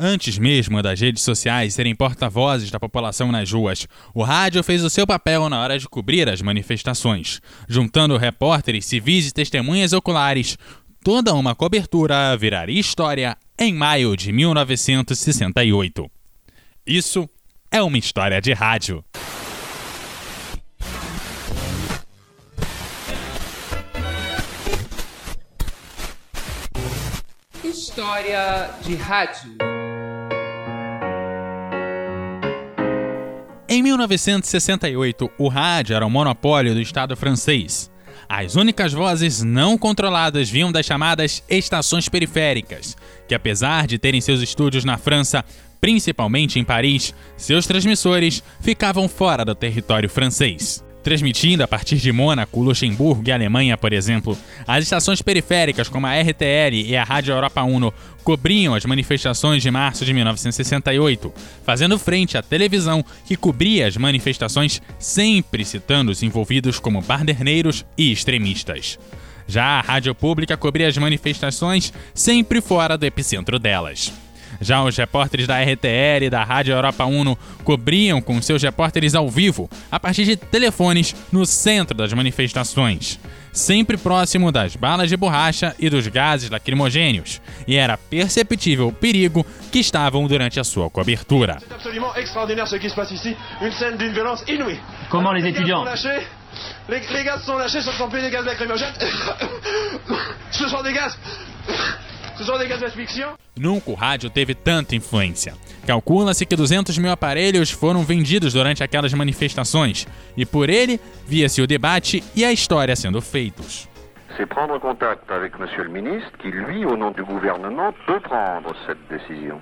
Antes mesmo das redes sociais serem porta-vozes da população nas ruas, o rádio fez o seu papel na hora de cobrir as manifestações, juntando repórteres, civis e testemunhas oculares. Toda uma cobertura viraria história em maio de 1968. Isso é uma história de rádio. História de rádio. Em 1968, o rádio era um monopólio do Estado francês. As únicas vozes não controladas vinham das chamadas estações periféricas, que apesar de terem seus estúdios na França, principalmente em Paris, seus transmissores ficavam fora do território francês. Transmitindo a partir de Mônaco, Luxemburgo e Alemanha, por exemplo, as estações periféricas como a RTL e a Rádio Europa Uno cobriam as manifestações de março de 1968, fazendo frente à televisão que cobria as manifestações, sempre citando os envolvidos como barderneiros e extremistas. Já a rádio pública cobria as manifestações sempre fora do epicentro delas. Já os repórteres da RTL e da Rádio Europa Uno cobriam com seus repórteres ao vivo, a partir de telefones, no centro das manifestações, sempre próximo das balas de borracha e dos gases lacrimogênios, e era perceptível o perigo que estavam durante a sua cobertura. Comment les étudiants les, les gaz sont lâchés, sont des gaz lacrymogènes. ce sont des gaz Nunca o rádio teve tanta influência. Calcula-se que 200 mil aparelhos foram vendidos durante aquelas manifestações, e por ele via-se o debate e a história sendo feitos. C'est prendre contact avec Monsieur le ministre qui, lui, au nom du gouvernement, peut prendre cette décision.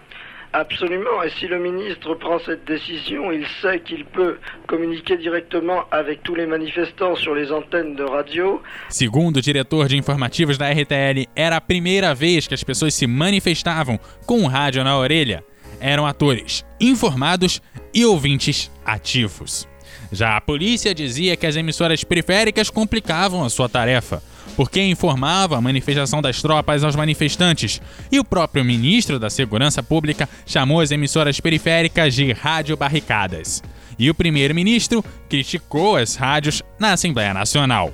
Absolument. Et si le ministre prend cette décision, il sait qu'il peut communiquer directement avec tous les manifestants sur les antennes de radio. Segundo o diretor de informativos da RTL, era a primeira vez que as pessoas se manifestavam com o rádio na orelha. Eram atores informados e ouvintes ativos. Já a polícia dizia que as emissoras periféricas complicavam a sua tarefa porque informava a manifestação das tropas aos manifestantes, e o próprio ministro da Segurança Pública chamou as emissoras periféricas de rádio barricadas. E o primeiro-ministro criticou as rádios na Assembleia Nacional.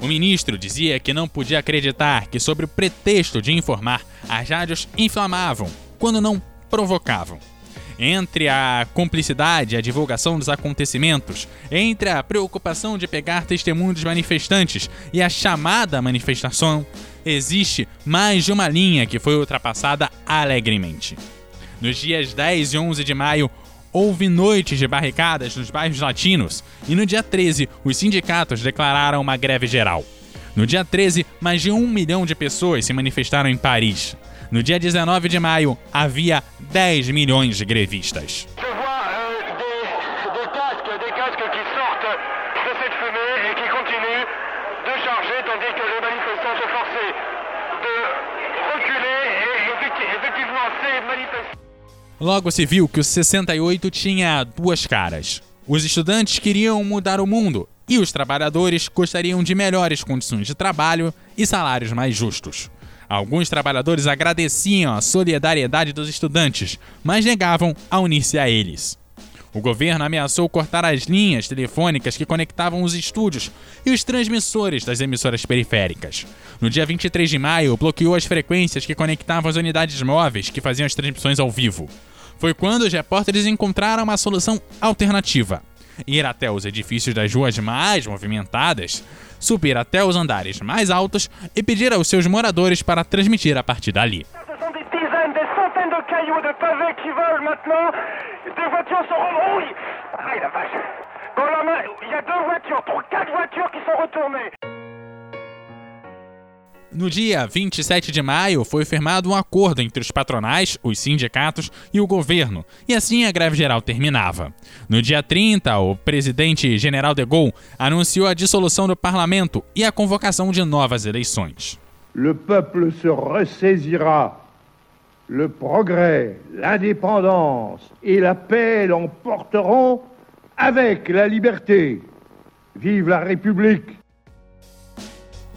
O ministro dizia que não podia acreditar que, sob o pretexto de informar, as rádios inflamavam, quando não provocavam entre a cumplicidade a divulgação dos acontecimentos, entre a preocupação de pegar testemunhos manifestantes e a chamada manifestação, existe mais de uma linha que foi ultrapassada alegremente. Nos dias 10 e 11 de maio, houve noites de barricadas nos bairros latinos e no dia 13, os sindicatos declararam uma greve geral. No dia 13, mais de um milhão de pessoas se manifestaram em Paris. No dia 19 de maio, havia 10 milhões de grevistas. Logo se viu que o 68 tinha duas caras. Os estudantes queriam mudar o mundo e os trabalhadores gostariam de melhores condições de trabalho e salários mais justos. Alguns trabalhadores agradeciam a solidariedade dos estudantes, mas negavam a unir-se a eles. O governo ameaçou cortar as linhas telefônicas que conectavam os estúdios e os transmissores das emissoras periféricas. No dia 23 de maio, bloqueou as frequências que conectavam as unidades móveis que faziam as transmissões ao vivo. Foi quando os repórteres encontraram uma solução alternativa: ir até os edifícios das ruas mais movimentadas, subir até os andares mais altos e pedir aos seus moradores para transmitir a partir dali. No dia 27 de maio, foi firmado um acordo entre os patronais, os sindicatos e o governo, e assim a greve geral terminava. No dia 30, o presidente General de Gaulle anunciou a dissolução do parlamento e a convocação de novas eleições. Le peuple se ressaisira. Le progrès, l'indépendance et la paix l'emporteront avec la liberté. Vive la République!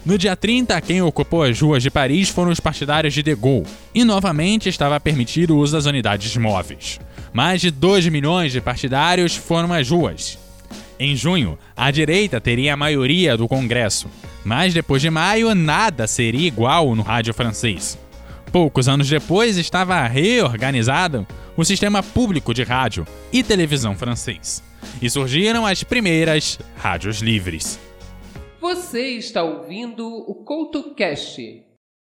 No dia 30, quem ocupou as ruas de Paris foram os partidários de De Gaulle, e novamente estava permitido o uso das unidades móveis. Mais de 2 milhões de partidários foram às ruas. Em junho, a direita teria a maioria do Congresso, mas depois de maio, nada seria igual no rádio francês. Poucos anos depois, estava reorganizado o sistema público de rádio e televisão francês, e surgiram as primeiras rádios livres. Você está ouvindo o CoutoCast